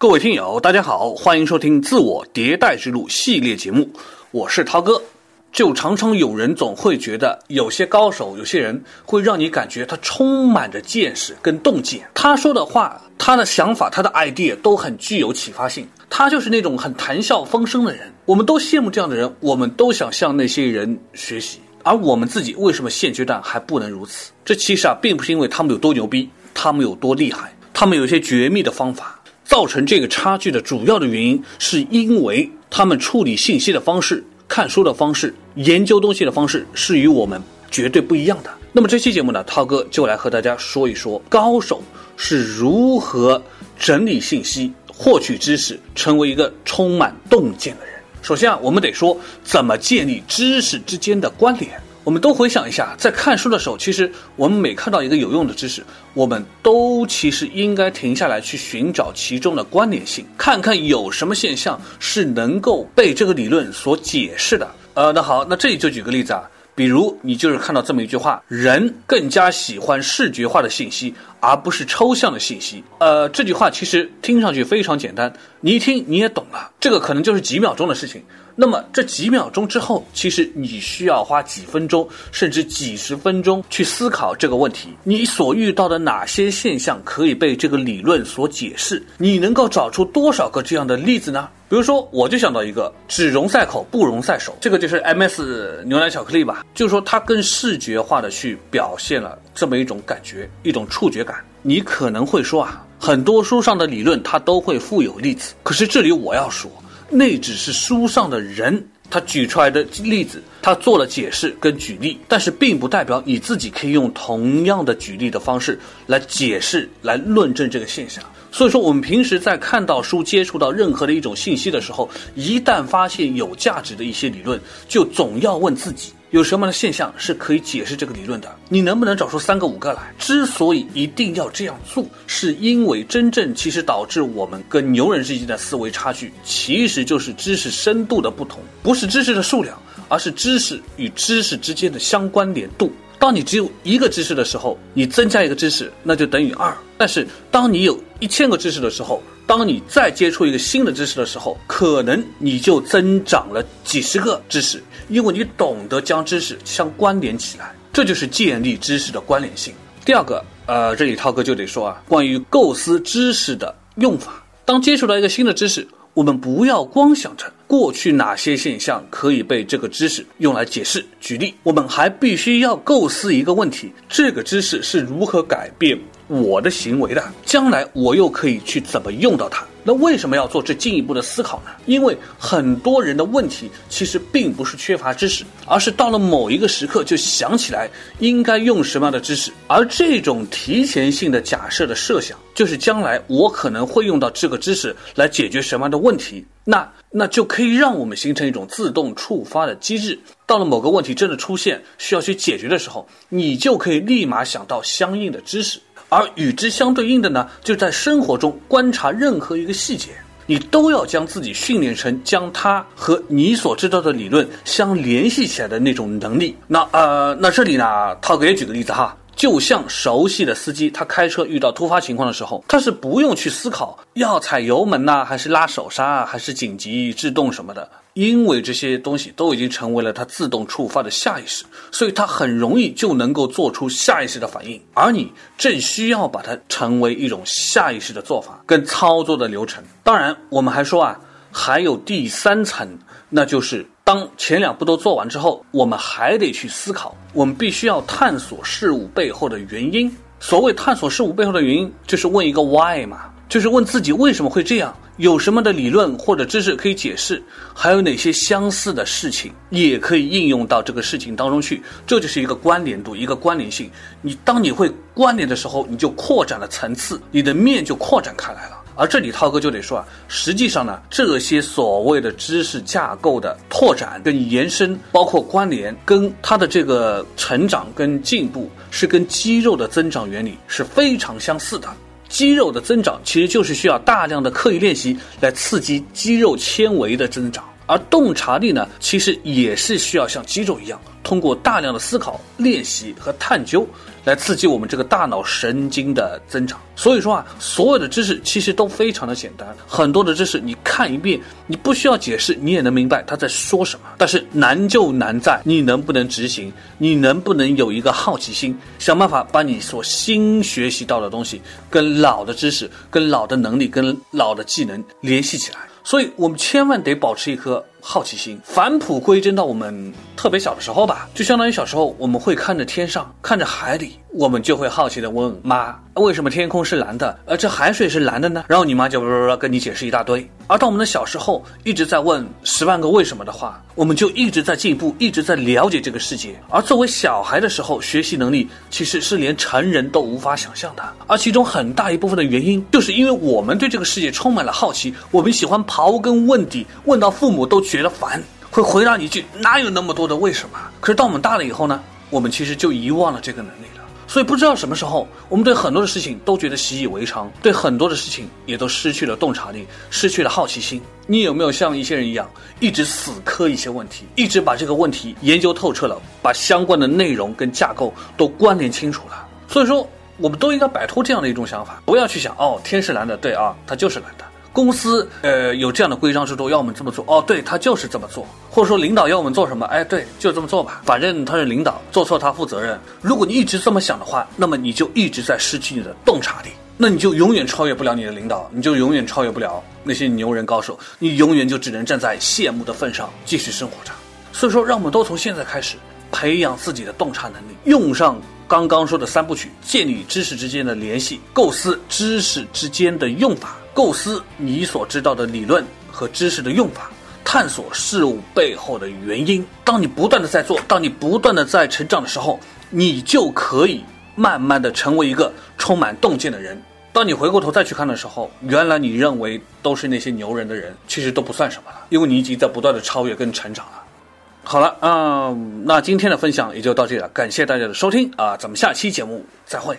各位听友，大家好，欢迎收听《自我迭代之路》系列节目，我是涛哥。就常常有人总会觉得，有些高手、有些人会让你感觉他充满着见识跟洞见，他说的话、他的想法、他的 idea 都很具有启发性。他就是那种很谈笑风生的人，我们都羡慕这样的人，我们都想向那些人学习。而我们自己为什么现阶段还不能如此？这其实啊，并不是因为他们有多牛逼，他们有多厉害，他们有一些绝密的方法。造成这个差距的主要的原因，是因为他们处理信息的方式、看书的方式、研究东西的方式是与我们绝对不一样的。那么这期节目呢，涛哥就来和大家说一说高手是如何整理信息、获取知识，成为一个充满洞见的人。首先啊，我们得说怎么建立知识之间的关联。我们都回想一下，在看书的时候，其实我们每看到一个有用的知识，我们都其实应该停下来去寻找其中的关联性，看看有什么现象是能够被这个理论所解释的。呃，那好，那这里就举个例子啊，比如你就是看到这么一句话：人更加喜欢视觉化的信息，而不是抽象的信息。呃，这句话其实听上去非常简单，你一听你也懂了，这个可能就是几秒钟的事情。那么这几秒钟之后，其实你需要花几分钟，甚至几十分钟去思考这个问题。你所遇到的哪些现象可以被这个理论所解释？你能够找出多少个这样的例子呢？比如说，我就想到一个“只容赛口，不容赛手”，这个就是 M.S 牛奶巧克力吧？就是说，它更视觉化的去表现了这么一种感觉，一种触觉感。你可能会说啊，很多书上的理论它都会附有例子，可是这里我要说。那只是书上的人，他举出来的例子，他做了解释跟举例，但是并不代表你自己可以用同样的举例的方式来解释、来论证这个现象。所以说，我们平时在看到书、接触到任何的一种信息的时候，一旦发现有价值的一些理论，就总要问自己。有什么样的现象是可以解释这个理论的？你能不能找出三个五个来？之所以一定要这样做，是因为真正其实导致我们跟牛人之间的思维差距，其实就是知识深度的不同，不是知识的数量，而是知识与知识之间的相关联度。当你只有一个知识的时候，你增加一个知识，那就等于二。但是当你有一千个知识的时候，当你再接触一个新的知识的时候，可能你就增长了几十个知识，因为你懂得将知识相关联起来，这就是建立知识的关联性。第二个，呃，这里涛哥就得说啊，关于构思知识的用法，当接触到一个新的知识。我们不要光想着过去哪些现象可以被这个知识用来解释、举例，我们还必须要构思一个问题：这个知识是如何改变我的行为的？将来我又可以去怎么用到它？那为什么要做这进一步的思考呢？因为很多人的问题其实并不是缺乏知识，而是到了某一个时刻就想起来应该用什么样的知识，而这种提前性的假设的设想，就是将来我可能会用到这个知识来解决什么样的问题，那那就可以让我们形成一种自动触发的机制。到了某个问题真的出现需要去解决的时候，你就可以立马想到相应的知识。而与之相对应的呢，就在生活中观察任何一个细节，你都要将自己训练成将它和你所知道的理论相联系起来的那种能力。那呃，那这里呢，涛哥也举个例子哈，就像熟悉的司机，他开车遇到突发情况的时候，他是不用去思考要踩油门呐，还是拉手刹，啊还是紧急制动什么的。因为这些东西都已经成为了他自动触发的下意识，所以他很容易就能够做出下意识的反应。而你正需要把它成为一种下意识的做法跟操作的流程。当然，我们还说啊，还有第三层，那就是当前两步都做完之后，我们还得去思考，我们必须要探索事物背后的原因。所谓探索事物背后的原因，就是问一个 why 嘛。就是问自己为什么会这样，有什么的理论或者知识可以解释，还有哪些相似的事情也可以应用到这个事情当中去，这就是一个关联度，一个关联性。你当你会关联的时候，你就扩展了层次，你的面就扩展开来了。而这里涛哥就得说啊，实际上呢，这些所谓的知识架构的拓展跟延伸，包括关联，跟它的这个成长跟进步，是跟肌肉的增长原理是非常相似的。肌肉的增长其实就是需要大量的刻意练习来刺激肌肉纤维的增长，而洞察力呢，其实也是需要像肌肉一样，通过大量的思考、练习和探究来刺激我们这个大脑神经的增长。所以说啊，所有的知识其实都非常的简单，很多的知识你看一遍，你不需要解释，你也能明白他在说什么。但是难就难在你能不能执行，你能不能有一个好奇心，想办法把你所新学习到的东西跟老的知识、跟老的能力、跟老的技能联系起来。所以，我们千万得保持一颗好奇心。返璞归真到我们特别小的时候吧，就相当于小时候我们会看着天上，看着海里，我们就会好奇的问妈：为什么天空是蓝的，而这海水是蓝的呢？然后你妈就跟你解释一大堆。而当我们的小时候一直在问十万个为什么的话，我们就一直在进步，一直在了解这个世界。而作为小孩的时候，学习能力其实是连成人都无法想象的。而其中很大一部分的原因，就是因为我们对这个世界充满了好奇，我们喜欢刨根问底，问到父母都觉得烦，会回答你一句哪有那么多的为什么？可是当我们大了以后呢，我们其实就遗忘了这个能力了。所以不知道什么时候，我们对很多的事情都觉得习以为常，对很多的事情也都失去了洞察力，失去了好奇心。你有没有像一些人一样，一直死磕一些问题，一直把这个问题研究透彻了，把相关的内容跟架构都关联清楚了？所以说，我们都应该摆脱这样的一种想法，不要去想哦，天是蓝的，对啊，它就是蓝的。公司呃有这样的规章制度要我们这么做哦，对他就是这么做，或者说领导要我们做什么，哎，对，就这么做吧，反正他是领导，做错他负责任。如果你一直这么想的话，那么你就一直在失去你的洞察力，那你就永远超越不了你的领导，你就永远超越不了那些牛人高手，你永远就只能站在羡慕的份上继续生活着。所以说，让我们都从现在开始培养自己的洞察能力，用上刚刚说的三部曲，建立知识之间的联系，构思知识之间的用法。构思你所知道的理论和知识的用法，探索事物背后的原因。当你不断的在做，当你不断的在成长的时候，你就可以慢慢的成为一个充满洞见的人。当你回过头再去看的时候，原来你认为都是那些牛人的人，其实都不算什么了，因为你已经在不断的超越跟成长了。好了啊，那今天的分享也就到这里了，感谢大家的收听啊，咱们下期节目再会。